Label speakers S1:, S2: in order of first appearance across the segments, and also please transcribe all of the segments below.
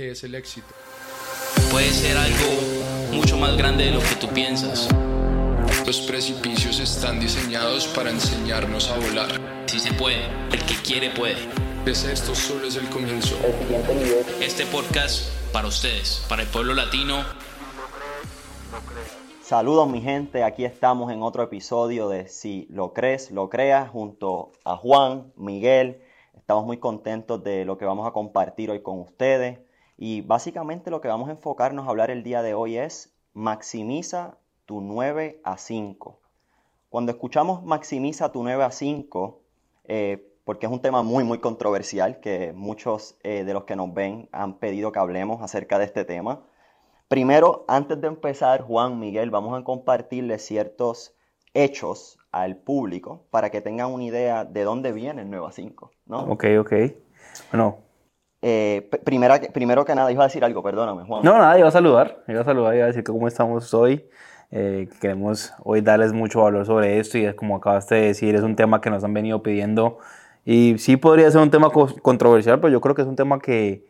S1: qué es el éxito.
S2: Puede ser algo mucho más grande de lo que tú piensas.
S1: Los precipicios están diseñados para enseñarnos a volar.
S2: Si se puede, el que quiere puede.
S1: Pues esto solo es el comienzo.
S2: Este podcast para ustedes, para el pueblo latino.
S3: Saludos mi gente, aquí estamos en otro episodio de Si lo crees, lo creas, junto a Juan, Miguel. Estamos muy contentos de lo que vamos a compartir hoy con ustedes. Y básicamente lo que vamos a enfocarnos a hablar el día de hoy es maximiza tu 9 a 5. Cuando escuchamos maximiza tu 9 a 5, eh, porque es un tema muy, muy controversial, que muchos eh, de los que nos ven han pedido que hablemos acerca de este tema. Primero, antes de empezar, Juan, Miguel, vamos a compartirles ciertos hechos al público para que tengan una idea de dónde viene el 9 a 5, ¿no?
S4: Ok, ok. Bueno.
S3: Eh, primera, primero que nada, iba a decir algo, perdóname, Juan.
S4: No, nada, iba a saludar, iba a saludar, iba a decir cómo estamos hoy. Eh, queremos hoy darles mucho valor sobre esto y es como acabaste de decir, es un tema que nos han venido pidiendo y sí podría ser un tema controversial, pero yo creo que es un tema que,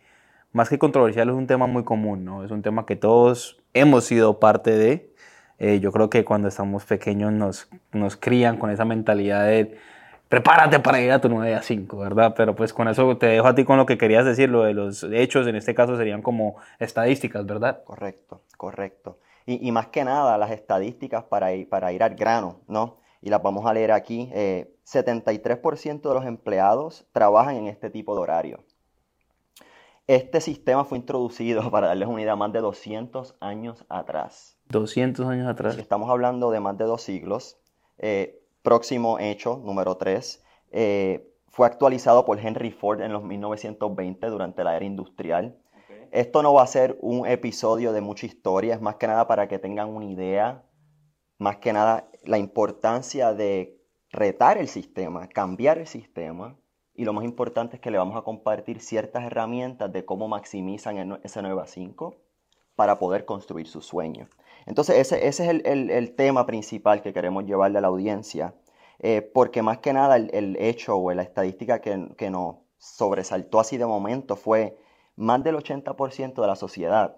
S4: más que controversial, es un tema muy común, ¿no? Es un tema que todos hemos sido parte de. Eh, yo creo que cuando estamos pequeños nos, nos crían con esa mentalidad de prepárate para ir a tu 9 a 5, ¿verdad? Pero pues con eso te dejo a ti con lo que querías decir, lo de los hechos, en este caso serían como estadísticas, ¿verdad?
S3: Correcto, correcto. Y, más que nada, las estadísticas para ir, para ir al grano, ¿no? Y las vamos a leer aquí. 73% eh, de los empleados trabajan en este tipo de horario. Este sistema fue introducido, para darles una idea, más de 200 años atrás.
S4: 200 años atrás.
S3: Estamos hablando de más de dos siglos. Eh, próximo hecho, número 3, eh, fue actualizado por Henry Ford en los 1920 durante la era industrial. Esto no va a ser un episodio de mucha historia, es más que nada para que tengan una idea, más que nada la importancia de retar el sistema, cambiar el sistema. Y lo más importante es que le vamos a compartir ciertas herramientas de cómo maximizan ese 9 a 5 para poder construir su sueño. Entonces ese, es el, tema principal que queremos llevarle a la audiencia, eh, porque más que nada el, hecho o la estadística que, que nos sobresaltó así de momento fue más del 80% de la sociedad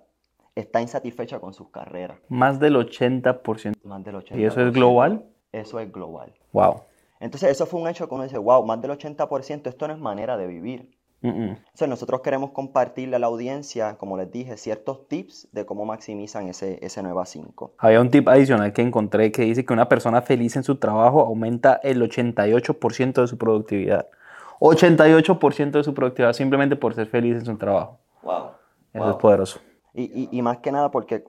S3: está insatisfecha con sus carreras.
S4: Más del 80%.
S3: Más del 80%.
S4: ¿Y eso es global?
S3: Eso es global.
S4: Wow.
S3: Entonces eso fue un hecho que uno dice, wow, más del 80%, esto no es manera de vivir. Entonces nosotros queremos compartirle a la audiencia, como les dije, ciertos tips de cómo maximizan ese, ese 9 a 5.
S4: Había un tip adicional que encontré que dice que una persona feliz en su trabajo aumenta el 88% de su productividad. 88% de su productividad simplemente por ser feliz en su trabajo.
S3: Wow.
S4: Eso es poderoso.
S3: Y, y, más que nada porque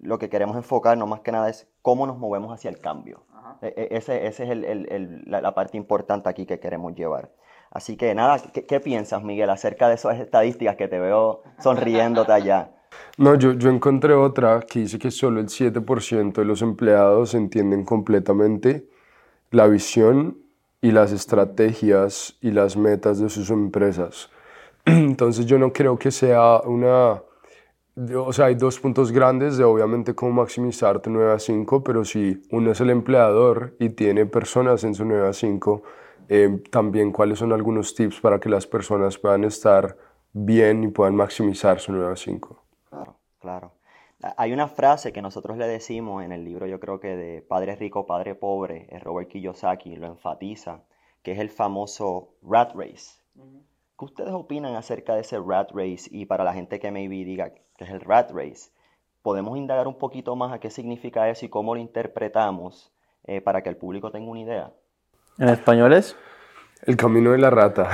S3: lo que queremos enfocarnos más que nada es cómo nos movemos hacia el cambio. E, e, ese, ese es el, el, la, parte importante aquí que queremos llevar. Así que nada, ¿qué, ¿qué, piensas Miguel acerca de esas estadísticas que te veo sonriéndote allá?
S5: No, yo, yo encontré otra que dice que solo el 7% de los empleados entienden completamente la visión y las estrategias y las metas de sus empresas. Entonces yo no creo que sea una... O sea, hay dos puntos grandes de obviamente cómo maximizar tu 9 a 5, pero si uno es el empleador y tiene personas en su 9 a 5, eh, también cuáles son algunos tips para que las personas puedan estar bien y puedan maximizar su 9 a 5.
S3: Claro, claro. Hay una frase que nosotros le decimos en el libro, yo creo que de Padre Rico, Padre Pobre, Robert Kiyosaki lo enfatiza, que es el famoso rat race. ¿Qué ustedes opinan acerca de ese rat race? Y para la gente que maybe diga que es el rat race, podemos indagar un poquito más a qué significa eso y cómo lo interpretamos eh, para que el público tenga una idea.
S4: ¿En español es?
S5: El camino de la rata.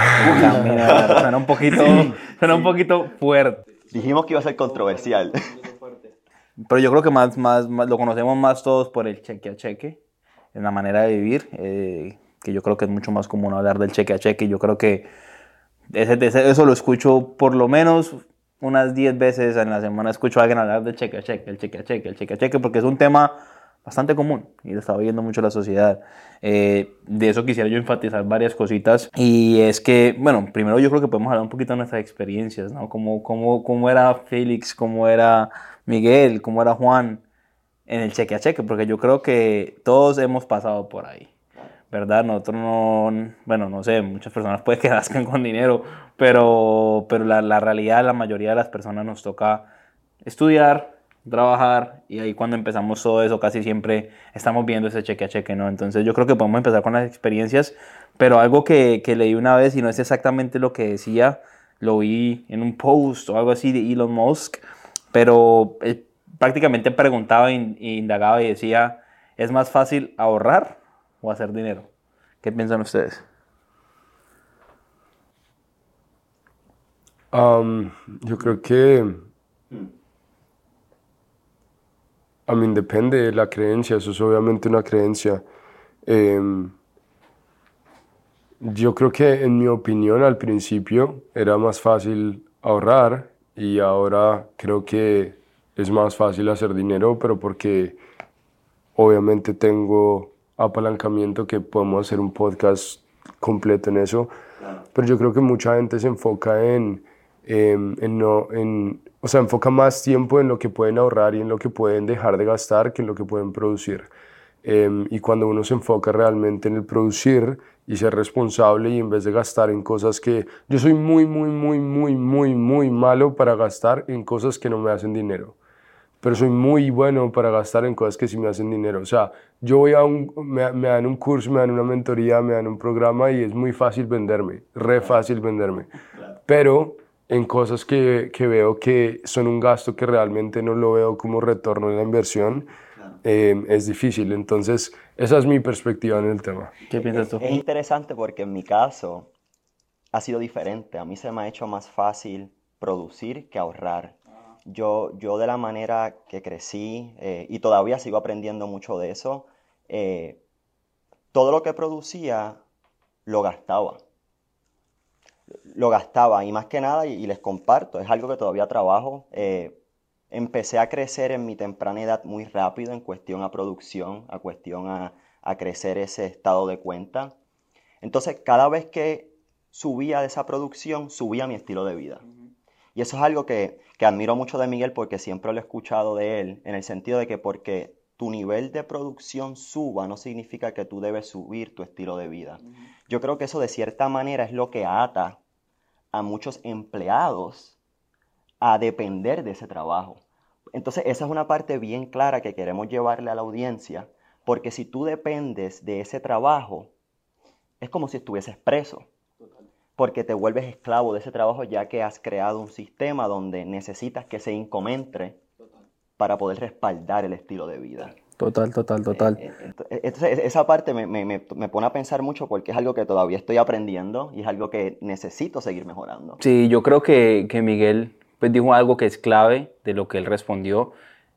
S4: suena un poquito, suena un poquito fuerte.
S3: Dijimos que iba a ser controversial.
S4: Pero yo creo que más, más, lo conocemos más todos por el cheque a cheque, en la manera de vivir, eh, que yo creo que es mucho más común hablar del cheque a cheque. Yo creo que ese, eso lo escucho por lo menos unas 10 veces en la semana, escucho a alguien hablar del cheque a cheque, el cheque a cheque, el cheque a cheque, porque es un tema bastante común y lo está viendo mucho la sociedad. Eh, de eso quisiera yo enfatizar varias cositas y es que, bueno, primero yo creo que podemos hablar un poquito de nuestras experiencias, ¿no? Cómo, cómo, cómo era Félix, cómo era Miguel, cómo era Juan en el cheque a cheque, porque yo creo que todos hemos pasado por ahí. ¿verdad? Nosotros no, bueno, no sé, muchas personas puede que nazcan con dinero, pero, pero la, la realidad, la mayoría de las personas nos toca estudiar, trabajar y ahí cuando empezamos todo eso casi siempre estamos viendo ese cheque a cheque, ¿no? Entonces yo creo que podemos empezar con las experiencias, pero algo que, que leí una vez y no es exactamente lo que decía, lo vi en un post o algo así de Elon Musk, pero prácticamente preguntaba e indagaba y decía, ¿es más fácil ahorrar o hacer dinero? ¿Qué piensan ustedes?
S5: Um, yo creo que a mí depende de la creencia, eso es obviamente una creencia. Em, yo creo que en mi opinión al principio era más fácil ahorrar y ahora creo que es más fácil hacer dinero, pero porque obviamente tengo apalancamiento que podemos hacer un podcast completo en eso. Pero yo creo que mucha gente se enfoca en, en, no, en, o sea, enfoca más tiempo en lo que pueden ahorrar y en lo que pueden dejar de gastar que en lo que pueden producir. Em, y cuando uno se enfoca realmente en el producir y ser responsable y en vez de gastar en cosas que yo soy muy, muy, muy, muy, muy, muy malo para gastar en cosas que no me hacen dinero. Pero soy muy bueno para gastar en cosas que sí me hacen dinero. O sea, yo voy a un, me, me dan un curso, me dan una mentoría, me dan un programa y es muy fácil venderme, re fácil venderme. Pero en cosas que, que, veo que son un gasto que realmente no lo veo como retorno de la inversión, eh, es difícil. Entonces, esa es mi perspectiva en el tema.
S4: ¿Qué piensas tú?
S3: Es interesante porque en mi caso ha sido diferente. A mí se me ha hecho más fácil producir que ahorrar. Yo, yo de la manera que crecí eh, y todavía sigo aprendiendo mucho de eso, eh, todo lo que producía lo gastaba lo gastaba y más que nada, y, les comparto, es algo que todavía trabajo. Eh, empecé a crecer en mi temprana edad muy rápido en cuestión a producción, a cuestión a, crecer ese estado de cuenta. Entonces, cada vez que subía de esa producción, subía mi estilo de vida. Y eso es algo que, admiro mucho de Miguel porque siempre lo he escuchado de él, en el sentido de que porque tu nivel de producción suba no significa que tú debes subir tu estilo de vida. Yo creo que eso de cierta manera es lo que ata a muchos empleados a depender de ese trabajo. Entonces, esa es una parte bien clara que queremos llevarle a la audiencia, porque si tú dependes de ese trabajo, es como si estuvieses preso, porque te vuelves esclavo de ese trabajo ya que has creado un sistema donde necesitas que se incomente para poder respaldar el estilo de vida.
S4: Total, total, total. Eh,
S3: eh, entonces, esa parte me, me, me, pone a pensar mucho porque es algo que todavía estoy aprendiendo y es algo que necesito seguir mejorando.
S4: Sí, yo creo que, que Miguel pues, dijo algo que es clave de lo que él respondió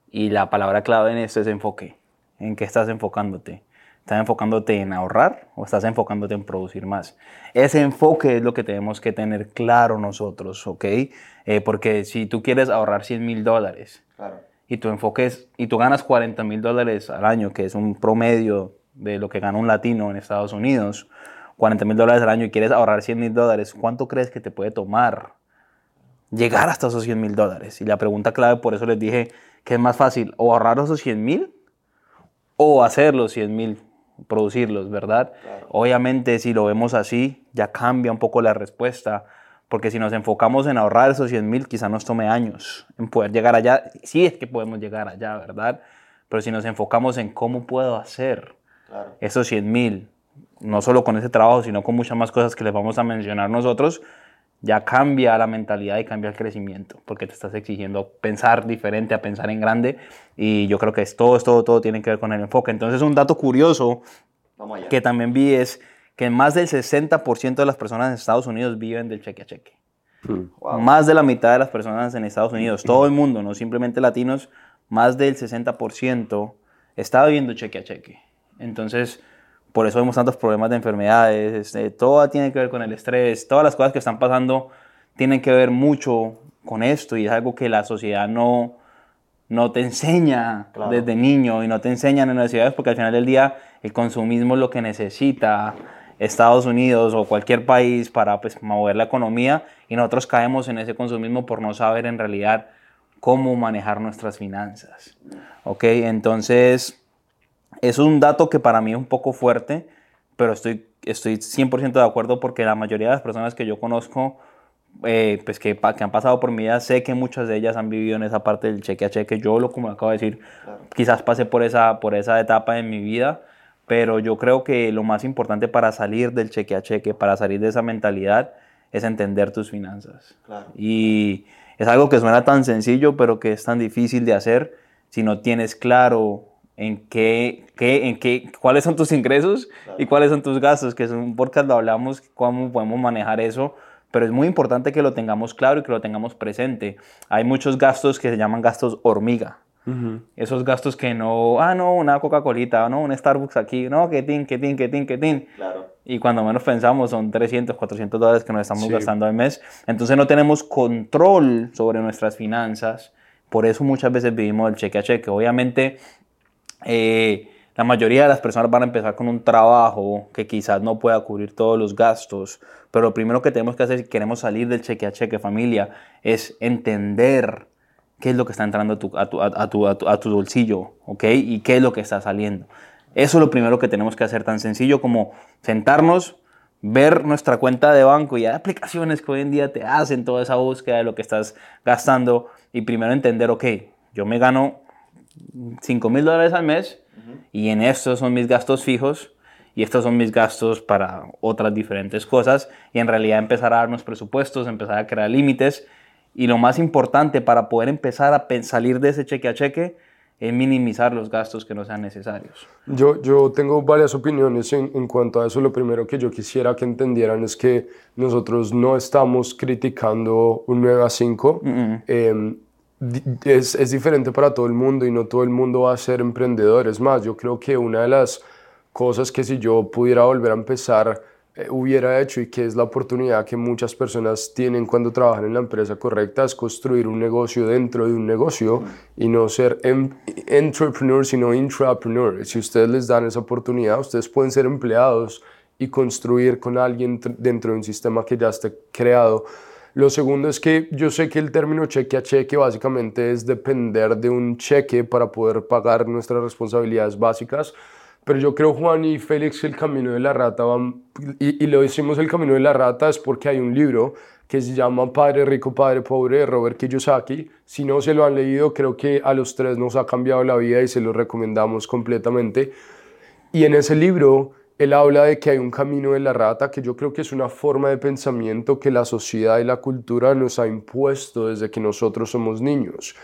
S4: y la palabra clave en esto es enfoque. ¿En qué estás enfocándote? ¿Estás enfocándote en ahorrar o estás enfocándote en producir más? Ese enfoque es lo que tenemos que tener claro nosotros, ¿ok? Eh, porque si tú quieres ahorrar 100 mil dólares, claro y tu enfoque es, y tú ganas 40 mil dólares al año, que es un promedio de lo que gana un latino en Estados Unidos, 40 mil dólares al año y quieres ahorrar 100 mil dólares, ¿cuánto crees que te puede tomar llegar hasta esos 100 mil dólares? Y la pregunta clave, por eso les dije que es más fácil o ahorrar esos 100 mil o hacer los 100 mil, producirlos, ¿verdad? Obviamente si lo vemos así, ya cambia un poco la respuesta porque si nos enfocamos en ahorrar esos 100 mil, quizá nos tome años en poder llegar allá. Sí es que podemos llegar allá, ¿verdad? Pero si nos enfocamos en cómo puedo hacer esos 100 mil, no solo con ese trabajo, sino con muchas más cosas que les vamos a mencionar nosotros, ya cambia la mentalidad y cambia el crecimiento, porque te estás exigiendo pensar diferente a pensar en grande. Y yo creo que es todo, todo, todo tiene que ver con el enfoque. Entonces, un dato curioso que también vi es que más del 60% de las personas en Estados Unidos viven del cheque a cheque. Hmm. Más de la mitad de las personas en Estados Unidos, todo el mundo, no simplemente latinos, más del 60% está viviendo cheque a cheque. Entonces, por eso vemos tantos problemas de enfermedades, este, todo tiene que ver con el estrés, todas las cosas que están pasando tienen que ver mucho con esto y es algo que la sociedad no, no te enseña desde niño y no te enseña en las universidades porque al final del día el consumismo es lo que necesita Estados Unidos o cualquier país para pues, mover la economía y nosotros caemos en ese consumismo por no saber en realidad cómo manejar nuestras finanzas. ¿Ok? Entonces, es un dato que para mí es un poco fuerte, pero estoy, estoy 100% de acuerdo porque la mayoría de las personas que yo conozco, eh, pues que, que han pasado por mi vida, sé que muchas de ellas han vivido en esa parte del cheque a cheque. Yo, lo como acabo de decir, quizás pasé por esa, por esa etapa en mi vida, pero yo creo que lo más importante para salir del cheque a cheque, para salir de esa mentalidad, es entender tus finanzas.
S3: Claro.
S4: Y es algo que suena tan sencillo, pero que es tan difícil de hacer si no tienes claro en qué, qué- en qué, cuáles son tus ingresos y cuáles son tus gastos, que es un podcast lo hablamos, cómo podemos manejar eso, pero es muy importante que lo tengamos claro y que lo tengamos presente. Hay muchos gastos que se llaman gastos hormiga. Esos gastos que no, ah, no, una Coca-Colita, no, un Starbucks aquí, no, que tin, que tin, que tin, que tin.
S3: Claro.
S4: Y cuando menos pensamos son 300, 400 dólares que nos estamos
S5: Sí.
S4: gastando al mes. Entonces no tenemos control sobre nuestras finanzas. Por eso muchas veces vivimos del cheque a cheque. Obviamente eh, la mayoría de las personas van a empezar con un trabajo que quizás no pueda cubrir todos los gastos. Pero lo primero que tenemos que hacer si queremos salir del cheque a cheque familia es entender qué es lo que está entrando a tu, a tu, a tu, a tu- a tu bolsillo, ¿ok? Y qué es lo que está saliendo. Eso es lo primero que tenemos que hacer, tan sencillo como sentarnos, ver nuestra cuenta de banco y hay aplicaciones que hoy en día te hacen toda esa búsqueda de lo que estás gastando y primero entender, ok, yo me gano 5 mil dólares al mes y en estos son mis gastos fijos y estos son mis gastos para otras diferentes cosas y en realidad empezar a darnos presupuestos, empezar a crear límites y lo más importante para poder empezar a salir de ese cheque a cheque es minimizar los gastos que no sean necesarios.
S5: Yo, yo tengo varias opiniones en, en cuanto a eso. Lo primero que yo quisiera que entendieran es que nosotros no estamos criticando un 9 a 5. Eh, di- es, es diferente para todo el mundo y no todo el mundo va a ser emprendedor. Es más, yo creo que una de las cosas que si yo pudiera volver a empezar eh, hubiera hecho y que es la oportunidad que muchas personas tienen cuando trabajan en la empresa correcta es construir un negocio dentro de un negocio y no ser em- entrepreneur sino intrapreneur. Si ustedes les dan esa oportunidad, ustedes pueden ser empleados y construir con alguien tr- dentro de un sistema que ya esté creado. Lo segundo es que yo sé que el término cheque a cheque básicamente es depender de un cheque para poder pagar nuestras responsabilidades básicas, pero yo creo, Juan y Félix, que el camino de la rata van, y, y lo decimos el camino de la rata es porque hay un libro que se llama Padre Rico, Padre Pobre de Robert Kiyosaki. Si no se lo han leído, creo que a los tres nos ha cambiado la vida y se lo recomendamos completamente. Y en ese libro él habla de que hay un camino de la rata, que yo creo que es una forma de pensamiento que la sociedad y la cultura nos ha impuesto desde que nosotros somos niños.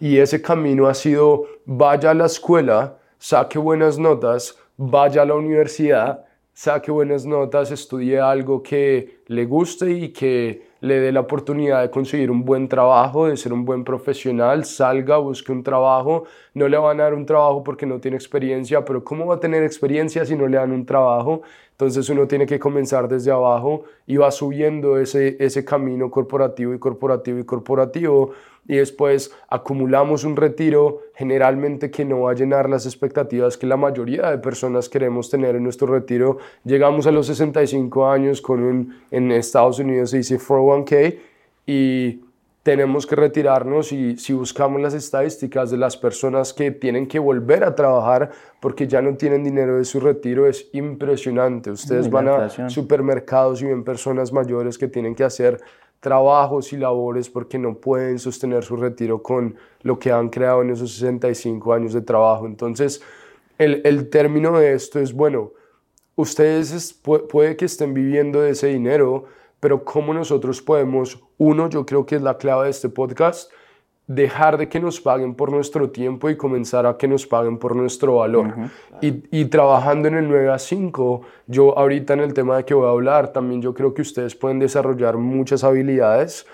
S5: Y ese camino ha sido, vaya a la escuela, saque buenas notas, vaya a la universidad, saque buenas notas, estudie algo que le guste y que le dé la oportunidad de conseguir un buen trabajo, de ser un buen profesional, salga, busque un trabajo, no le van a dar un trabajo porque no tiene experiencia, pero ¿cómo va a tener experiencia si no le dan un trabajo? Entonces uno tiene que comenzar desde abajo y va subiendo ese, ese camino corporativo y corporativo y corporativo y después acumulamos un retiro generalmente que no va a llenar las expectativas que la mayoría de personas queremos tener en nuestro retiro. Llegamos a los 65 años con un, en Estados Unidos se dice 401k y tenemos que retirarnos y si buscamos las estadísticas de las personas que tienen que volver a trabajar porque ya no tienen dinero de su retiro es impresionante. Ustedes
S4: la
S5: van a supermercados y ven personas mayores que tienen que hacer trabajos y labores porque no pueden sostener su retiro con lo que han creado en esos 65 años de trabajo. Entonces, el, el término de esto es, bueno, ustedes es- pu- puede que estén viviendo de ese dinero, pero ¿cómo nosotros podemos, uno, yo creo que es la clave de este podcast, dejar de que nos paguen por nuestro tiempo y comenzar a que nos paguen por nuestro valor. y, y trabajando en el 9 a 5, yo ahorita en el tema de que voy a hablar, también yo creo que ustedes pueden desarrollar muchas habilidades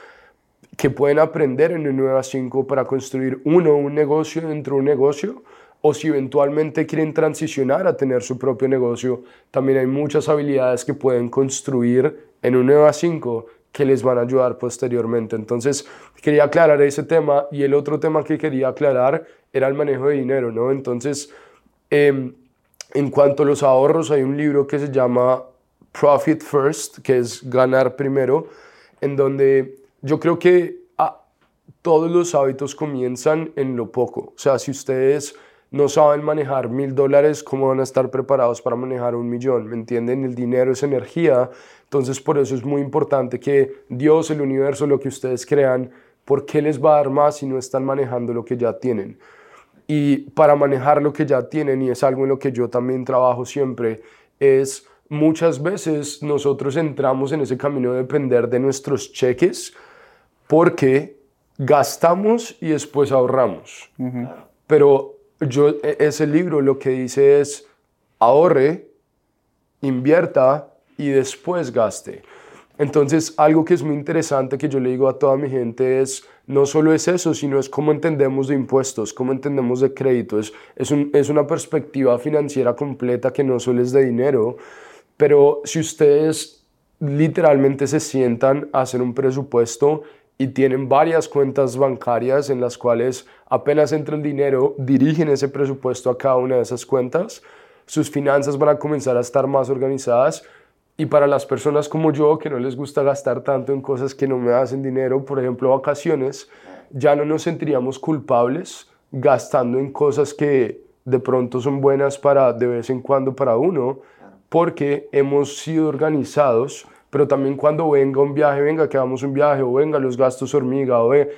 S5: que pueden aprender en el 9 a 5 para construir uno, un negocio dentro de un negocio, o si eventualmente quieren transicionar a tener su propio negocio, también hay muchas habilidades que pueden construir en un 9 a 5 que les van a ayudar posteriormente. Entonces, quería aclarar ese tema y el otro tema que quería aclarar era el manejo de dinero, ¿no? Entonces, em, en cuanto a los ahorros, hay un libro que se llama Profit First, que es ganar primero, en donde yo creo que ah, todos los hábitos comienzan en lo poco. O sea, si ustedes no saben manejar mil dólares, ¿cómo van a estar preparados para manejar un millón? ¿Me entienden? El dinero es energía, entonces por eso es muy importante que Dios, el universo, lo que ustedes crean, ¿por qué les va a dar más si no están manejando lo que ya tienen? Y para manejar lo que ya tienen, y es algo en lo que yo también trabajo siempre, es muchas veces nosotros entramos en ese camino de depender de nuestros cheques porque gastamos y después ahorramos. Pero yo, e, ese libro lo que dice es ahorre, invierta y después gaste. Entonces, algo que es muy interesante que yo le digo a toda mi gente es, no solo es eso, sino es cómo entendemos de impuestos, cómo entendemos de créditos. Es, es una perspectiva financiera completa que no solo es de dinero, pero si ustedes literalmente se sientan a hacer un presupuesto y tienen varias cuentas bancarias en las cuales apenas entra el dinero, dirigen ese presupuesto a cada una de esas cuentas, sus finanzas van a comenzar a estar más organizadas y para las personas como yo que no les gusta gastar tanto en cosas que no me hacen dinero, por ejemplo vacaciones, ya no nos sentiríamos culpables gastando en cosas que de pronto son buenas para de vez en cuando para uno, porque hemos sido organizados pero también cuando venga un viaje, venga que hagamos un viaje, o venga los gastos hormiga, o ve,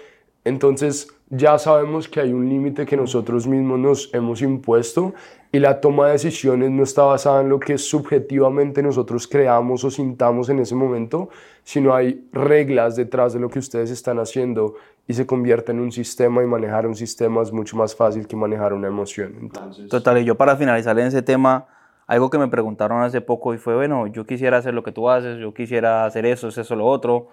S5: entonces ya sabemos que hay un límite que nosotros mismos nos hemos impuesto y la toma de decisiones no está basada en lo que subjetivamente nosotros creamos o sintamos en ese momento, sino hay reglas detrás de lo que ustedes están haciendo y se convierte en un sistema y manejar un sistema es mucho más fácil que manejar una emoción. Entonces...
S4: Total, y yo para finalizar en ese tema, algo que me preguntaron hace poco y fue, bueno, yo quisiera hacer lo que tú haces, yo quisiera hacer eso, eso, lo otro.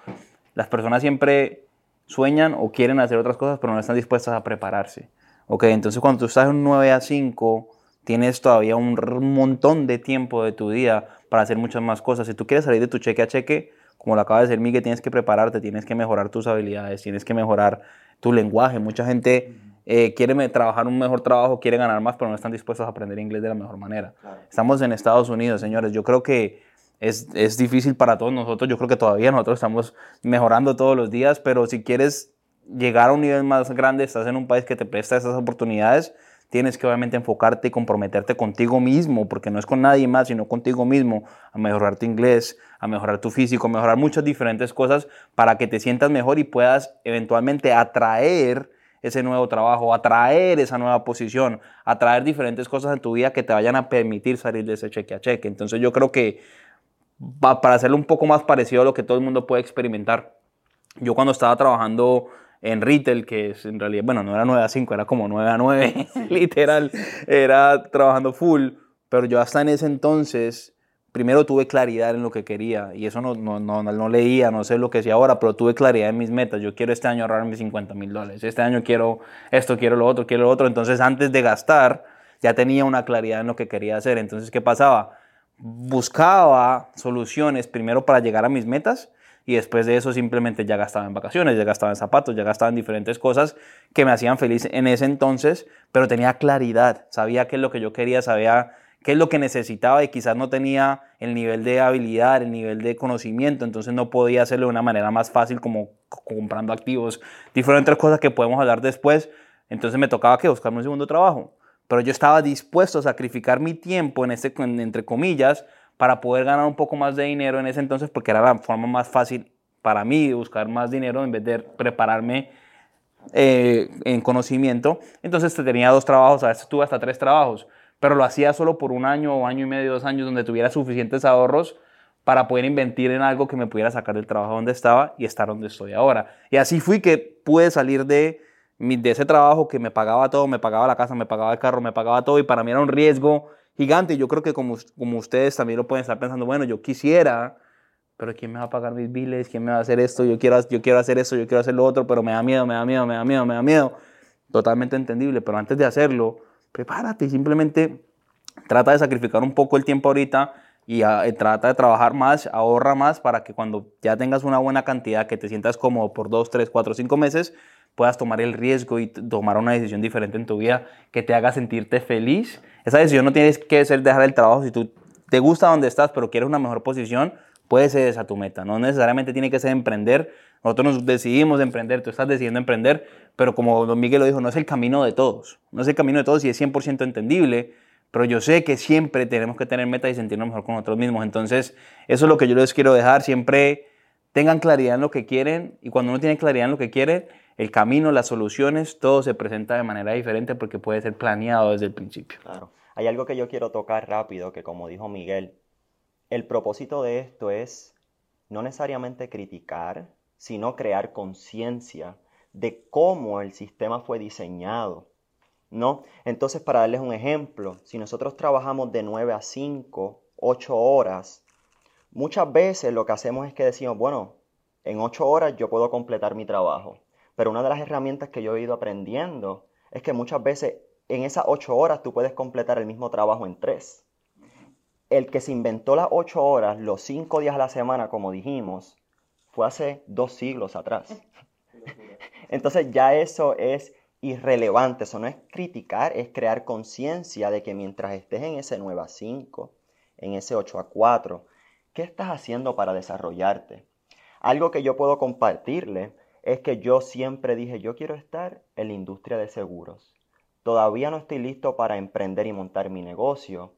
S4: Las personas siempre sueñan o quieren hacer otras cosas, pero no están dispuestas a prepararse. Ok, entonces cuando tú estás en un 9 a 5, tienes todavía un montón de tiempo de tu día para hacer muchas más cosas. Si tú quieres salir de tu cheque a cheque, como lo acaba de decir Miguel, tienes que prepararte, tienes que mejorar tus habilidades, tienes que mejorar tu lenguaje. Mucha gente eh, quieren trabajar un mejor trabajo, quieren ganar más, pero no están dispuestos a aprender inglés de la mejor manera. Estamos en Estados Unidos, señores. Yo creo que es, es, difícil para todos nosotros. Yo creo que todavía nosotros estamos mejorando todos los días, pero si quieres llegar a un nivel más grande, estás en un país que te presta esas oportunidades, tienes que obviamente enfocarte y comprometerte contigo mismo, porque no es con nadie más, sino contigo mismo, a mejorar tu inglés, a mejorar tu físico, a mejorar muchas diferentes cosas para que te sientas mejor y puedas eventualmente atraer ese nuevo trabajo, atraer esa nueva posición, atraer diferentes cosas en tu vida que te vayan a permitir salir de ese cheque a cheque. Entonces yo creo que para hacerlo un poco más parecido a lo que todo el mundo puede experimentar, yo cuando estaba trabajando en retail, que es en realidad, bueno, no era 9 a 5, era como 9 a 9, literal, era trabajando full, pero yo hasta en ese entonces primero tuve claridad en lo que quería y eso no, no, no, no leía, no sé lo que decía ahora, pero tuve claridad en mis metas. Yo quiero este año ahorrar mis 50 mil dólares, este año quiero esto, quiero lo otro, quiero lo otro. Entonces antes de gastar ya tenía una claridad en lo que quería hacer. Entonces, ¿qué pasaba? Buscaba soluciones primero para llegar a mis metas y después de eso simplemente ya gastaba en vacaciones, ya gastaba en zapatos, ya gastaba en diferentes cosas que me hacían feliz en ese entonces, pero tenía claridad, sabía qué es lo que yo quería, sabía qué es lo que necesitaba y quizás no tenía el nivel de habilidad, el nivel de conocimiento, entonces no podía hacerlo de una manera más fácil como comprando activos, diferentes cosas que podemos hablar después, entonces me tocaba que buscarme un segundo trabajo, pero yo estaba dispuesto a sacrificar mi tiempo en este, entre comillas, para poder ganar un poco más de dinero en ese entonces, porque era la forma más fácil para mí de buscar más dinero en vez de prepararme eh, en conocimiento. Entonces tenía dos trabajos, a veces tuve hasta tres trabajos pero lo hacía solo por un año o año y medio, dos años, donde tuviera suficientes ahorros para poder invertir en algo que me pudiera sacar del trabajo donde estaba y estar donde estoy ahora. Y así fui que pude salir de, de ese trabajo que me pagaba todo, me pagaba la casa, me pagaba el carro, me pagaba todo y para mí era un riesgo gigante. Yo creo que como, como ustedes también lo pueden estar pensando, bueno, yo quisiera, pero ¿quién me va a pagar mis biles? ¿Quién me va a hacer esto? Yo quiero, yo quiero hacer esto, yo quiero hacer lo otro, pero me da miedo, me da miedo, me da miedo, me da miedo. Totalmente entendible, pero antes de hacerlo, prepárate simplemente trata de sacrificar un poco el tiempo ahorita y ah, trata de trabajar más, ahorra más para que cuando ya tengas una buena cantidad, que te sientas cómodo por dos, tres, cuatro, cinco meses, puedas tomar el riesgo y tomar una decisión diferente en tu vida que te haga sentirte feliz. Esa decisión no tienes que ser dejar el trabajo. Si tú te gusta donde estás, pero quieres una mejor posición, puede ser esa tu meta. No necesariamente tiene que ser emprender. Nosotros nos decidimos emprender, tú estás decidiendo emprender, pero como don Miguel lo dijo, no es el camino de todos. No es el camino de todos y es 100% entendible, pero yo sé que siempre tenemos que tener metas y sentirnos mejor con nosotros mismos. Entonces, eso es lo que yo les quiero dejar. Siempre tengan claridad en lo que quieren y cuando uno tiene claridad en lo que quiere, el camino, las soluciones, todo se presenta de manera diferente porque puede ser planeado desde el principio.
S3: Claro. Hay algo que yo quiero tocar rápido, que como dijo Miguel, el propósito de esto es no necesariamente criticar, sino crear conciencia de cómo el sistema fue diseñado. ¿No? Entonces, para darles un ejemplo, si nosotros trabajamos de 9 a 5, 8 horas, muchas veces lo que hacemos es que decimos, bueno, en 8 horas yo puedo completar mi trabajo. Pero una de las herramientas que yo he ido aprendiendo es que muchas veces en esas 8 horas tú puedes completar el mismo trabajo en 3. El que se inventó las 8 horas, los 5 días a la semana, como dijimos, fue hace dos siglos atrás. Entonces ya eso es irrelevante, eso no es criticar, es crear conciencia de que mientras estés en ese 9 a 5, en ese 8 a 4, ¿qué estás haciendo para desarrollarte? Algo que yo puedo compartirle es que yo siempre dije, yo quiero estar en la industria de seguros. Todavía no estoy listo para emprender y montar mi negocio,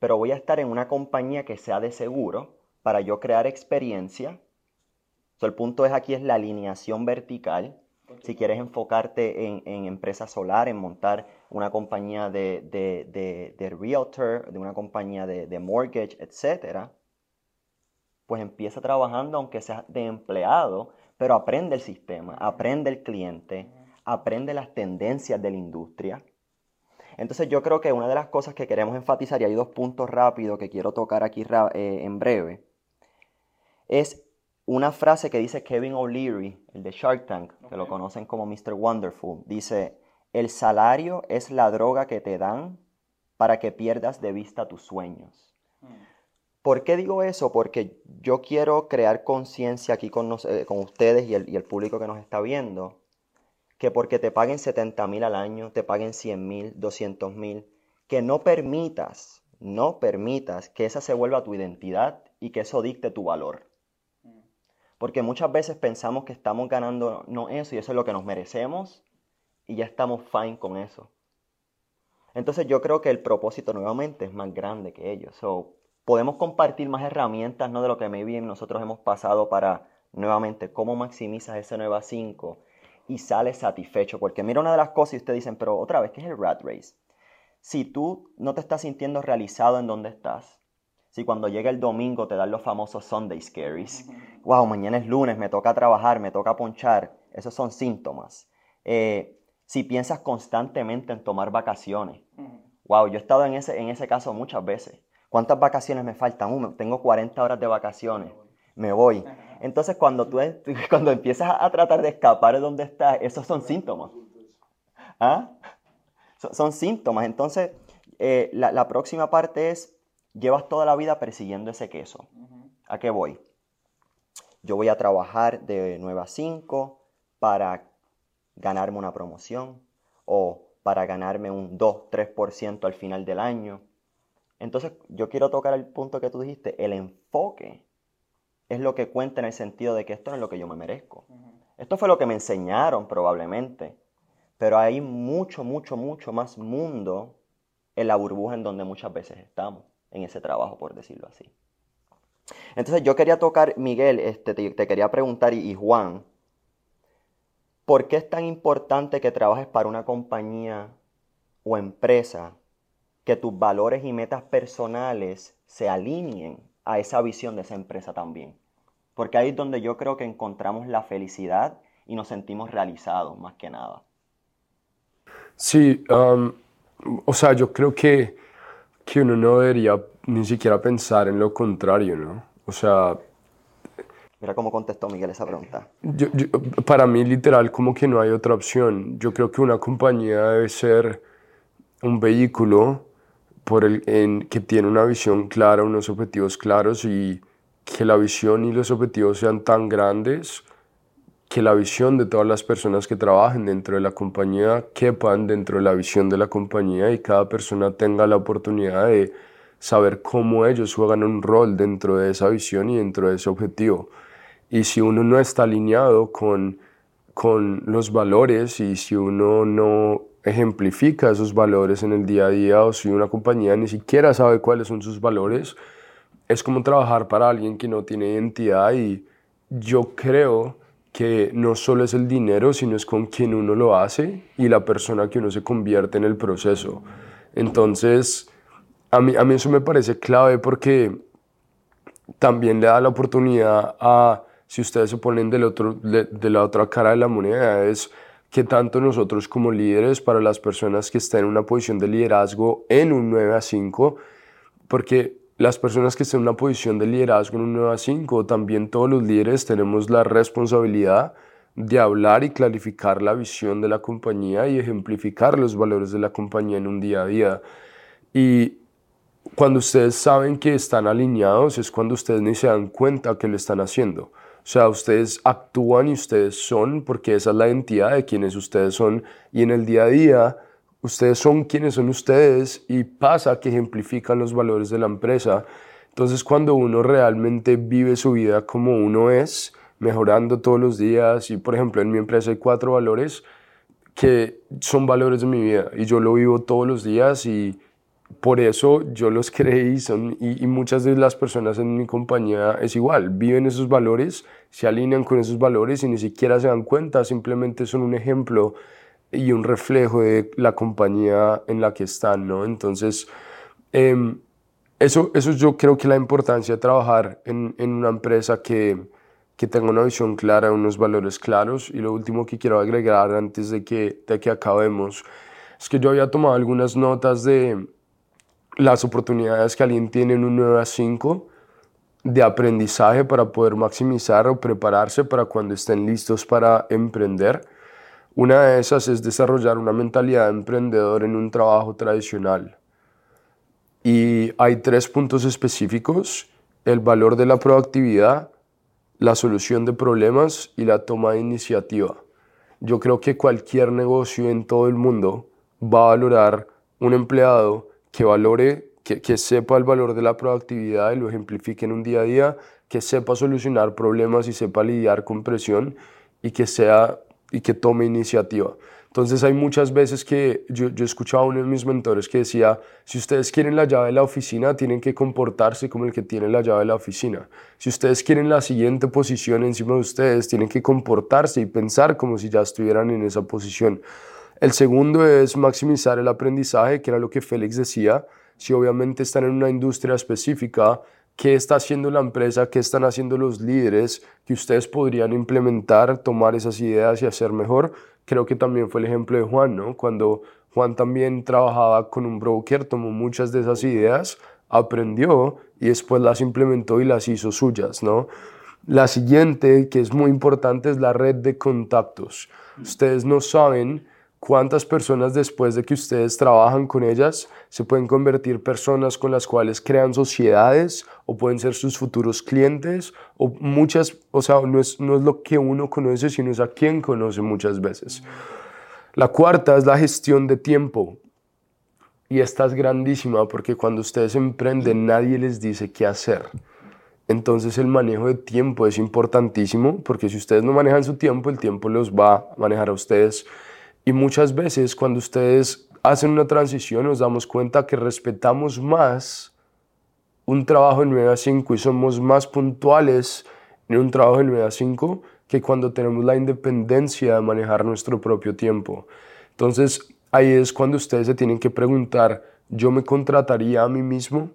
S3: pero voy a estar en una compañía que sea de seguro para yo crear experiencia el punto es aquí es la alineación vertical. Si quieres enfocarte en, en empresa solar, en montar una compañía de, de, de, realtor, de una compañía de, mortgage, etc., pues empieza trabajando aunque seas de empleado, pero aprende el sistema, aprende el cliente, aprende las tendencias de la industria. Entonces yo creo que una de las cosas que queremos enfatizar, y hay dos puntos rápidos que quiero tocar aquí eh, en breve, es una frase que dice Kevin O'Leary, el de Shark Tank, que lo conocen como Mr. Wonderful, dice, el salario es la droga que te dan para que pierdas de vista tus sueños. Hmm. ¿Por qué digo eso? Porque yo quiero crear conciencia aquí con, eh, con ustedes y el, y el, público que nos está viendo, que porque te paguen 70 mil al año, te paguen 100 mil, 200 mil, que no permitas, no permitas que esa se vuelva tu identidad y que eso dicte tu valor. Porque muchas veces pensamos que estamos ganando no eso y eso es lo que nos merecemos y ya estamos fine con eso. Entonces yo creo que el propósito nuevamente es más grande que ellos. So, podemos compartir más herramientas ¿no? de lo que maybe nosotros hemos pasado para nuevamente cómo maximizas ese nueva 5 y sales satisfecho. Porque mira una de las cosas y ustedes dicen, pero otra vez, ¿qué es el rat race? Si tú no te estás sintiendo realizado en donde estás, si cuando llega el domingo te dan los famosos Sunday Scaries, wow, mañana es lunes, me toca trabajar, me toca ponchar, esos son síntomas. Eh, si piensas constantemente en tomar vacaciones, wow, yo he estado en ese, en ese caso muchas veces. ¿Cuántas vacaciones me faltan? Uh, tengo 40 horas de vacaciones, me voy. Entonces cuando tú cuando empiezas a tratar de escapar de donde estás, esos son síntomas. ¿Ah? Son, síntomas. Entonces, eh, la, la próxima parte es llevas toda la vida persiguiendo ese queso. ¿A qué voy? Yo voy a trabajar de 9 a 5 para ganarme una promoción o para ganarme un 2-3% al final del año. Entonces yo quiero tocar el punto que tú dijiste, el enfoque es lo que cuenta en el sentido de que esto no es lo que yo me merezco. Esto fue lo que me enseñaron probablemente, pero hay mucho, mucho, mucho más mundo en la burbuja en donde muchas veces estamos en ese trabajo, por decirlo así. Entonces yo quería tocar, Miguel, este, te, quería preguntar, y, Juan, ¿por qué es tan importante que trabajes para una compañía o empresa que tus valores y metas personales se alineen a esa visión de esa empresa también? Porque ahí es donde yo creo que encontramos la felicidad y nos sentimos realizados más que nada.
S5: Sí, um, o sea, yo creo que que uno no debería ni siquiera pensar en lo contrario, ¿no? O sea...
S3: Mira cómo contestó Miguel esa pregunta.
S5: para mí, literal, como que no hay otra opción. Yo creo que una compañía debe ser un vehículo por el, en, que tiene una visión clara, unos objetivos claros y que la visión y los objetivos sean tan grandes que la visión de todas las personas que trabajen dentro de la compañía quepan dentro de la visión de la compañía y cada persona tenga la oportunidad de saber cómo ellos juegan un rol dentro de esa visión y dentro de ese objetivo. Y si uno no está alineado con, con los valores y si uno no ejemplifica esos valores en el día a día o si una compañía ni siquiera sabe cuáles son sus valores, es como trabajar para alguien que no tiene identidad y yo creo que no solo es el dinero, sino es con quien uno lo hace y la persona que uno se convierte en el proceso. Entonces, a mí, a mí eso me parece clave porque también le da la oportunidad a, si ustedes se ponen del otro, de, de la otra cara de la moneda, es que tanto nosotros como líderes, para las personas que estén en una posición de liderazgo en un 9 a 5, porque las personas que estén en una posición de liderazgo en un 9 a 5, también todos los líderes tenemos la responsabilidad de hablar y clarificar la visión de la compañía y ejemplificar los valores de la compañía en un día a día. Y cuando ustedes saben que están alineados es cuando ustedes ni se dan cuenta que lo están haciendo. O sea, ustedes actúan y ustedes son porque esa es la identidad de quienes ustedes son y en el día a día ustedes son quienes son ustedes y pasa que ejemplifican los valores de la empresa. Entonces cuando uno realmente vive su vida como uno es, mejorando todos los días y por ejemplo en mi empresa hay cuatro valores que son valores de mi vida y yo lo vivo todos los días y por eso yo los son, y, y, muchas de las personas en mi compañía es igual, viven esos valores, se alinean con esos valores y ni siquiera se dan cuenta, simplemente son un ejemplo y un reflejo de la compañía en la que están, ¿no? Entonces, eh, eso, eso yo creo que la importancia de trabajar en, en una empresa que, que tenga una visión clara, unos valores claros. Y lo último que quiero agregar antes de que, de que acabemos es que yo había tomado algunas notas de las oportunidades que alguien tiene en un 9 a 5 de aprendizaje para poder maximizar o prepararse para cuando estén listos para emprender. Una de esas es desarrollar una mentalidad de emprendedor en un trabajo tradicional. Y hay tres puntos específicos, el valor de la proactividad, la solución de problemas y la toma de iniciativa. Yo creo que cualquier negocio en todo el mundo va a valorar un empleado que valore, que, que sepa el valor de la proactividad y lo ejemplifique en un día a día, que sepa solucionar problemas y sepa lidiar con presión y que sea y que tome iniciativa. Entonces hay muchas veces que yo, yo escuchaba a uno de mis mentores que decía, si ustedes quieren la llave de la oficina, tienen que comportarse como el que tiene la llave de la oficina. Si ustedes quieren la siguiente posición encima de ustedes, tienen que comportarse y pensar como si ya estuvieran en esa posición. El segundo es maximizar el aprendizaje, que era lo que Félix decía. Si obviamente están en una industria específica, qué está haciendo la empresa, qué están haciendo los líderes, que ustedes podrían implementar, tomar esas ideas y hacer mejor. Creo que también fue el ejemplo de Juan, ¿no? Cuando Juan también trabajaba con un broker, tomó muchas de esas ideas, aprendió y después las implementó y las hizo suyas, ¿no? La siguiente, que es muy importante, es la red de contactos. Ustedes no saben cuántas personas después de que ustedes trabajan con ellas se pueden convertir personas con las cuales crean sociedades o pueden ser sus futuros clientes o muchas, o sea, no es, no es lo que uno conoce, sino es a quien conoce muchas veces. La cuarta es la gestión de tiempo. Y esta es grandísima porque cuando ustedes emprenden nadie les dice qué hacer. Entonces el manejo de tiempo es importantísimo porque si ustedes no manejan su tiempo, el tiempo los va a manejar a ustedes. Y muchas veces cuando ustedes hacen una transición nos damos cuenta que respetamos más un trabajo en 9 a 5 y somos más puntuales en un trabajo en 9 a 5 que cuando tenemos la independencia de manejar nuestro propio tiempo. Entonces ahí es cuando ustedes se tienen que preguntar, ¿yo me contrataría a mí mismo?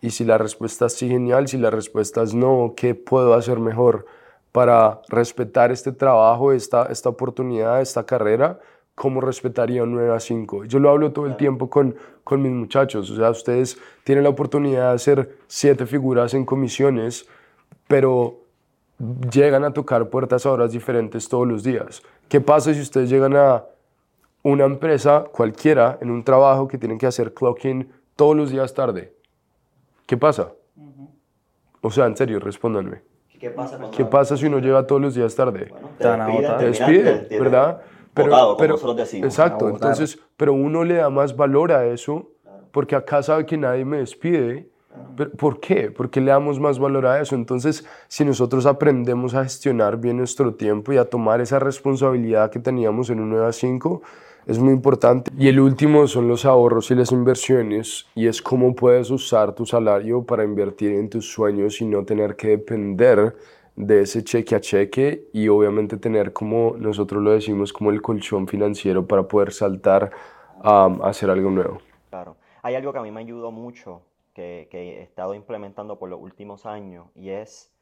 S5: Y si la respuesta es sí, genial, si la respuesta es no, ¿qué puedo hacer mejor para respetar este trabajo, esta, esta oportunidad, esta carrera? ¿Cómo respetaría un 9 a 5? Yo lo hablo todo el tiempo con, con mis muchachos. O sea, ustedes tienen la oportunidad de hacer siete figuras en comisiones, pero llegan a tocar puertas a horas diferentes todos los días. ¿Qué pasa si ustedes llegan a una empresa cualquiera en un trabajo que tienen que hacer clocking todos los días tarde? ¿Qué pasa? O sea, en serio, respóndanme.
S3: ¿Qué pasa,
S5: ¿Qué pasa si uno llega todos los días tarde?
S3: Bueno, te
S4: Te
S3: despiden.
S5: Te
S3: te
S5: despide,
S3: te-
S5: ¿verdad?
S3: Botado, como nosotros decimos.
S5: Exacto, entonces, pero uno le da más valor a eso porque acá sabe que nadie me despide Pero, ¿Por qué? Porque le damos más valor a eso. Entonces, si nosotros aprendemos a gestionar bien nuestro tiempo y a tomar esa responsabilidad que teníamos en un 9 a 5, es muy importante. Y el último son los ahorros y las inversiones y es cómo puedes usar tu salario para invertir en tus sueños y no tener que depender de ese cheque a cheque y obviamente tener como nosotros lo decimos como el colchón financiero para poder saltar a hacer algo nuevo.
S3: Claro. Hay algo que a mí me ayudó mucho que, que he estado implementando por los últimos años y es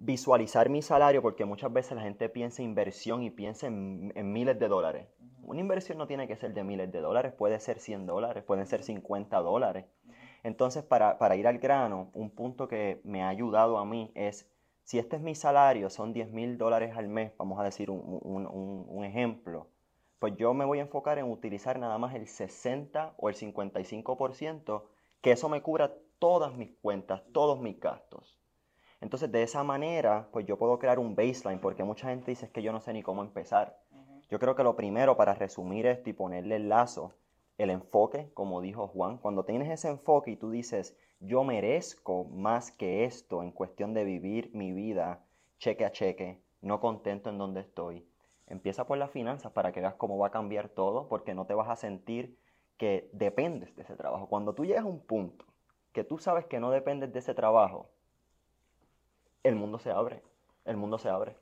S3: visualizar mi salario porque muchas veces la gente piensa inversión y piensa en, miles de dólares. Una inversión no tiene que ser de miles de dólares, puede ser 100 dólares, pueden ser 50 dólares. Entonces, para, para ir al grano, un punto que me ha ayudado a mí es si este es mi salario, son 10 mil dólares al mes, vamos a decir un, un, un, ejemplo, pues yo me voy a enfocar en utilizar nada más el 60 o el 55%, que eso me cubra todas mis cuentas, todos mis gastos. Entonces, de esa manera, pues yo puedo crear un baseline, porque mucha gente dice que yo no sé ni cómo empezar. Yo creo que lo primero para resumir esto y ponerle el lazo, el enfoque, como dijo Juan, cuando tienes ese enfoque y tú dices, yo merezco más que esto en cuestión de vivir mi vida cheque a cheque, no contento en donde estoy. Empieza por las finanzas para que veas cómo va a cambiar todo, porque no te vas a sentir que dependes de ese trabajo. Cuando tú llegas a un punto que tú sabes que no dependes de ese trabajo, el mundo se abre, el mundo se abre.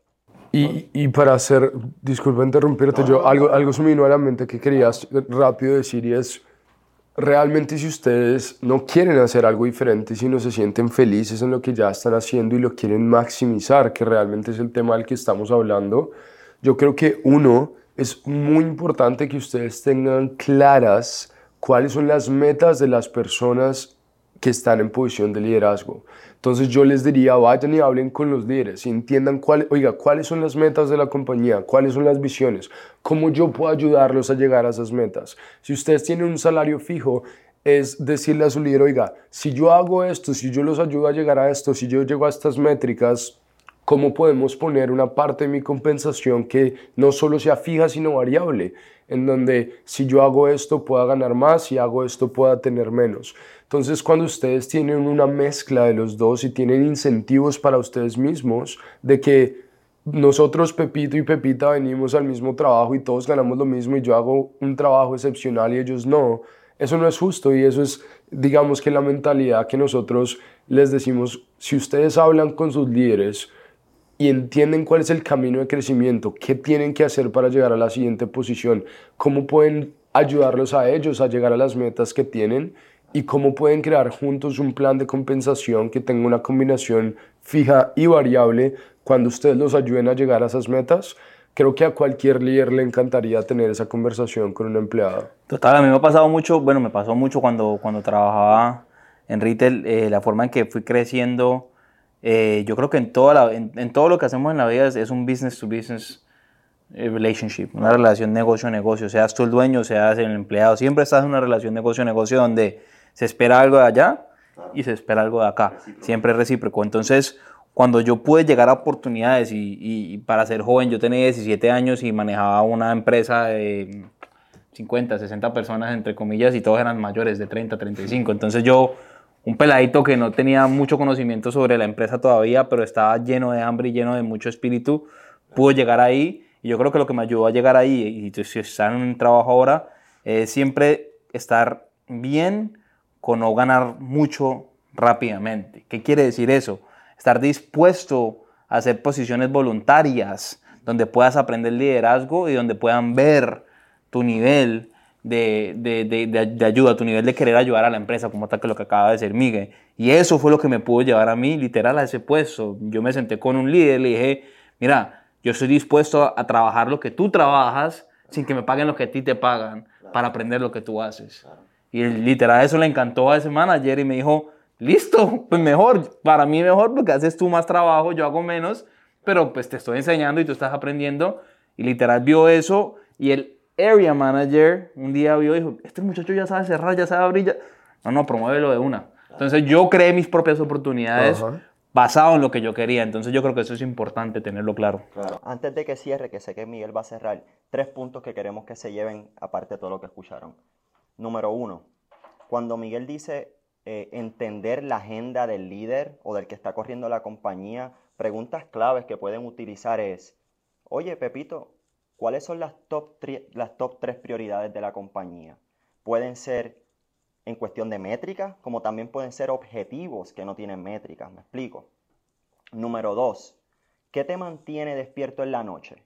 S5: Y, y para hacer, disculpa interrumpirte, yo algo, algo se me vino a la mente que querías rápido decir y es, realmente si ustedes no quieren hacer algo diferente, si no se sienten felices en lo que ya están haciendo y lo quieren maximizar, que realmente es el tema del que estamos hablando, yo creo que uno, es muy importante que ustedes tengan claras cuáles son las metas de las personas que están en posición de liderazgo. Entonces yo les diría, vayan y hablen con los líderes y entiendan cuál, oiga, cuáles son las metas de la compañía, cuáles son las visiones, cómo yo puedo ayudarlos a llegar a esas metas. Si ustedes tienen un salario fijo, es decirle a su líder, oiga, si yo hago esto, si yo los ayudo a llegar a esto, si yo llego a estas métricas, ¿cómo podemos poner una parte de mi compensación que no solo sea fija, sino variable? En donde si yo hago esto pueda ganar más, si hago esto pueda tener menos. Entonces, cuando ustedes tienen una mezcla de los dos y tienen incentivos para ustedes mismos, de que nosotros, Pepito y Pepita, venimos al mismo trabajo y todos ganamos lo mismo y yo hago un trabajo excepcional y ellos no, eso no es justo y eso es, digamos que la mentalidad que nosotros les decimos, si ustedes hablan con sus líderes, y entienden cuál es el camino de crecimiento, qué tienen que hacer para llegar a la siguiente posición, cómo pueden ayudarlos a ellos a llegar a las metas que tienen y cómo pueden crear juntos un plan de compensación que tenga una combinación fija y variable cuando ustedes los ayuden a llegar a esas metas. Creo que a cualquier líder le encantaría tener esa conversación con un empleado.
S4: Total, a mí me ha pasado mucho, bueno, me pasó mucho cuando, cuando trabajaba en retail, eh, la forma en que fui creciendo, eh, yo creo que en, toda la, en, todo lo que hacemos en la vida es, es un business to business eh, relationship, una relación negocio-negocio, seas tú el dueño, seas el empleado, siempre estás en una relación negocio-negocio donde se espera algo de allá y se espera algo de acá. Siempre es recíproco. Entonces, cuando yo pude llegar a oportunidades y, para ser joven, yo tenía 17 años y manejaba una empresa de 50, 60 personas, entre comillas, y todos eran mayores de 30, 35. Entonces yo, un peladito que no tenía mucho conocimiento sobre la empresa todavía, pero estaba lleno de hambre y lleno de mucho espíritu, pude llegar ahí. Y yo creo que lo que me ayudó a llegar ahí, y si están en un trabajo ahora, es siempre estar bien con no ganar mucho rápidamente. ¿Qué quiere decir eso? Estar dispuesto a hacer posiciones voluntarias donde puedas aprender liderazgo y donde puedan ver tu nivel de, de, ayuda, tu nivel de querer ayudar a la empresa, como tal que lo que acaba de decir Miguel. Y eso fue lo que me pudo llevar a mí literal a ese puesto. Yo me senté con un líder y le dije, mira, yo estoy dispuesto a trabajar lo que tú trabajas sin que me paguen lo que a ti te pagan para aprender lo que tú haces. Y literal eso le encantó a ese manager y me dijo, listo, pues mejor, para mí mejor porque haces tú más trabajo, yo hago menos, pero pues te estoy enseñando y tú estás aprendiendo. Y literal vio eso y el area manager un día vio y dijo, este muchacho ya sabe cerrar, ya sabe abrir, ya... no, no, promuévelo de una. Entonces yo creé mis propias oportunidades basado en lo que yo quería. Entonces yo creo que eso es importante tenerlo claro.
S3: claro. Antes de que cierre, que sé que Miguel va a cerrar, tres puntos que queremos que se lleven aparte de todo lo que escucharon. Número uno, cuando Miguel dice eh, entender la agenda del líder o del que está corriendo la compañía, preguntas claves que pueden utilizar es, oye Pepito, ¿cuáles son las top, las top tres prioridades de la compañía? Pueden ser en cuestión de métricas, como también pueden ser objetivos que no tienen métricas, me explico. Número dos, ¿qué te mantiene despierto en la noche?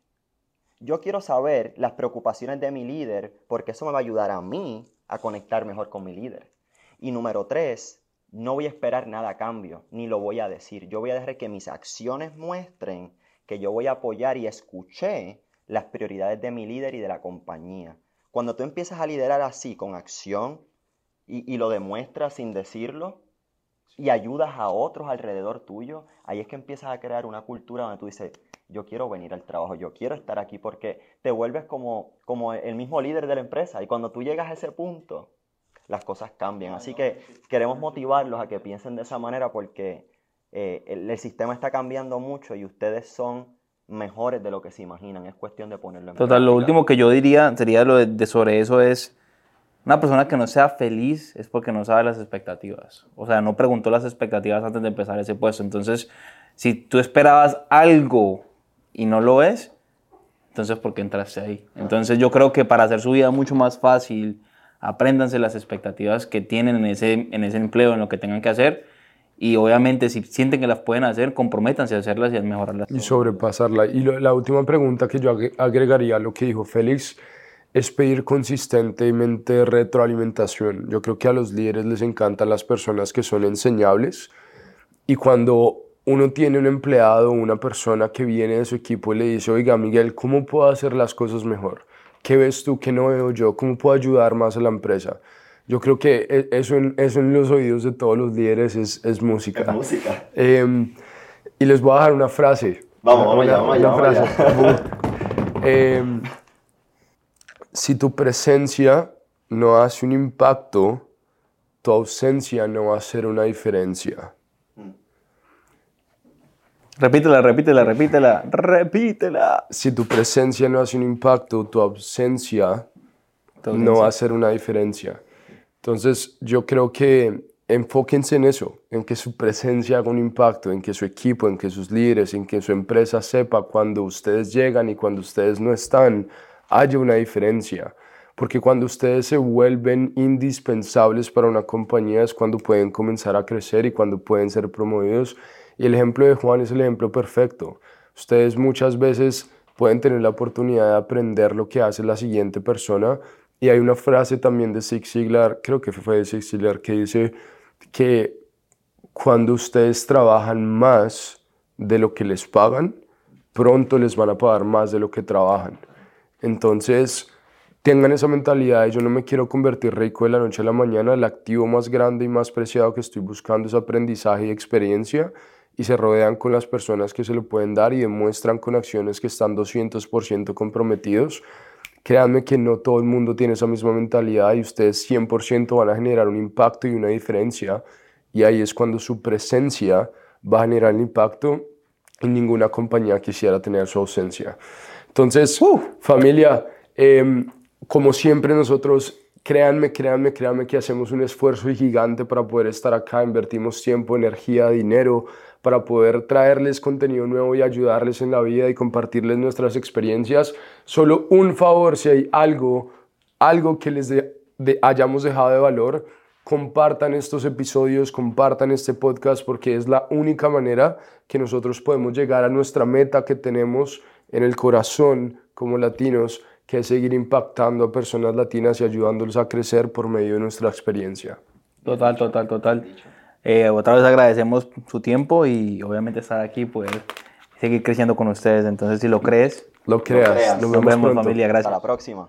S3: Yo quiero saber las preocupaciones de mi líder porque eso me va a ayudar a mí a conectar mejor con mi líder. Y número tres, no voy a esperar nada a cambio, ni lo voy a decir. Yo voy a dejar que mis acciones muestren que yo voy a apoyar y escuché las prioridades de mi líder y de la compañía. Cuando tú empiezas a liderar así, con acción, y, lo demuestras sin decirlo, y ayudas a otros alrededor tuyo, ahí es que empiezas a crear una cultura donde tú dices, yo quiero venir al trabajo, yo quiero estar aquí porque te vuelves como, como el mismo líder de la empresa y cuando tú llegas a ese punto, las cosas cambian. Así que queremos motivarlos a que piensen de esa manera porque eh, el, sistema está cambiando mucho y ustedes son mejores de lo que se imaginan. Es cuestión de ponerlo en
S4: Total, lo último que yo diría sería lo de sobre eso es una persona que no sea feliz es porque no sabe las expectativas. O sea, no preguntó las expectativas antes de empezar ese puesto. Entonces, si tú esperabas algo y no lo es, entonces ¿por qué entraste ahí? Entonces yo creo que para hacer su vida mucho más fácil, apréndanse las expectativas que tienen en ese, en ese empleo, en lo que tengan que hacer. Y obviamente si sienten que las pueden hacer, comprométanse a hacerlas y a mejorarlas.
S5: Y sobrepasarla. Y la última pregunta que yo agregaría a lo que dijo Félix es pedir consistentemente retroalimentación. Yo creo que a los líderes les encantan las personas que son enseñables y cuando uno tiene un empleado una persona que viene de su equipo y le dice, oiga Miguel, ¿cómo puedo hacer las cosas mejor? ¿Qué ves tú que no veo yo? ¿Cómo puedo ayudar más a la empresa? Yo creo que e, eso en, eso en los oídos de todos los líderes es, es música.
S3: Es música.
S5: Em, y les voy a dejar una frase.
S3: Vamos, vamos, una, vamos, una frase.
S5: Em, si tu presencia no hace un impacto, tu ausencia no va a hacer una diferencia.
S4: Repítela, repítela, repítela, repítela.
S5: Si tu presencia no hace un impacto, tu ausencia, no va a hacer una diferencia. Entonces, yo creo que enfóquense en eso, en que su presencia haga un impacto, en que su equipo, en que sus líderes, en que su empresa sepa cuando ustedes llegan y cuando ustedes no están, haya una diferencia. Porque cuando ustedes se vuelven indispensables para una compañía es cuando pueden comenzar a crecer y cuando pueden ser promovidos. Y el ejemplo de Juan es el ejemplo perfecto. Ustedes muchas veces pueden tener la oportunidad de aprender lo que hace la siguiente persona. Y hay una frase también de Zig Ziglar, creo que fue de Zig Ziglar, que dice que cuando ustedes trabajan más de lo que les pagan, pronto les van a pagar más de lo que trabajan. Entonces, tengan esa mentalidad de yo no me quiero convertir rico de la noche a la mañana, el activo más grande y más preciado que estoy buscando es aprendizaje y experiencia y se rodean con las personas que se lo pueden dar y demuestran con acciones que están 200% comprometidos. Créanme que no todo el mundo tiene esa misma mentalidad y ustedes 100% van a generar un impacto y una diferencia y ahí es cuando su presencia va a generar el impacto y ninguna compañía quisiera tener su ausencia. Entonces, uh, familia, em, como siempre nosotros, créanme, créanme, créanme que hacemos un esfuerzo gigante para poder estar acá, invertimos tiempo, energía, dinero para poder traerles contenido nuevo y ayudarles en la vida y compartirles nuestras experiencias. Solo un favor, si hay algo, algo que les hayamos dejado de valor, compartan estos episodios, compartan este podcast porque es la única manera que nosotros podemos llegar a nuestra meta que tenemos en el corazón como latinos, que es seguir impactando a personas latinas y ayudándolos a crecer por medio de nuestra experiencia.
S4: Total, total, total. Eh, otra vez agradecemos su tiempo y obviamente estar aquí, poder seguir creciendo con ustedes. Entonces, si lo crees,
S5: lo creas.
S4: Nos vemos, familia. Gracias.
S3: Hasta la próxima.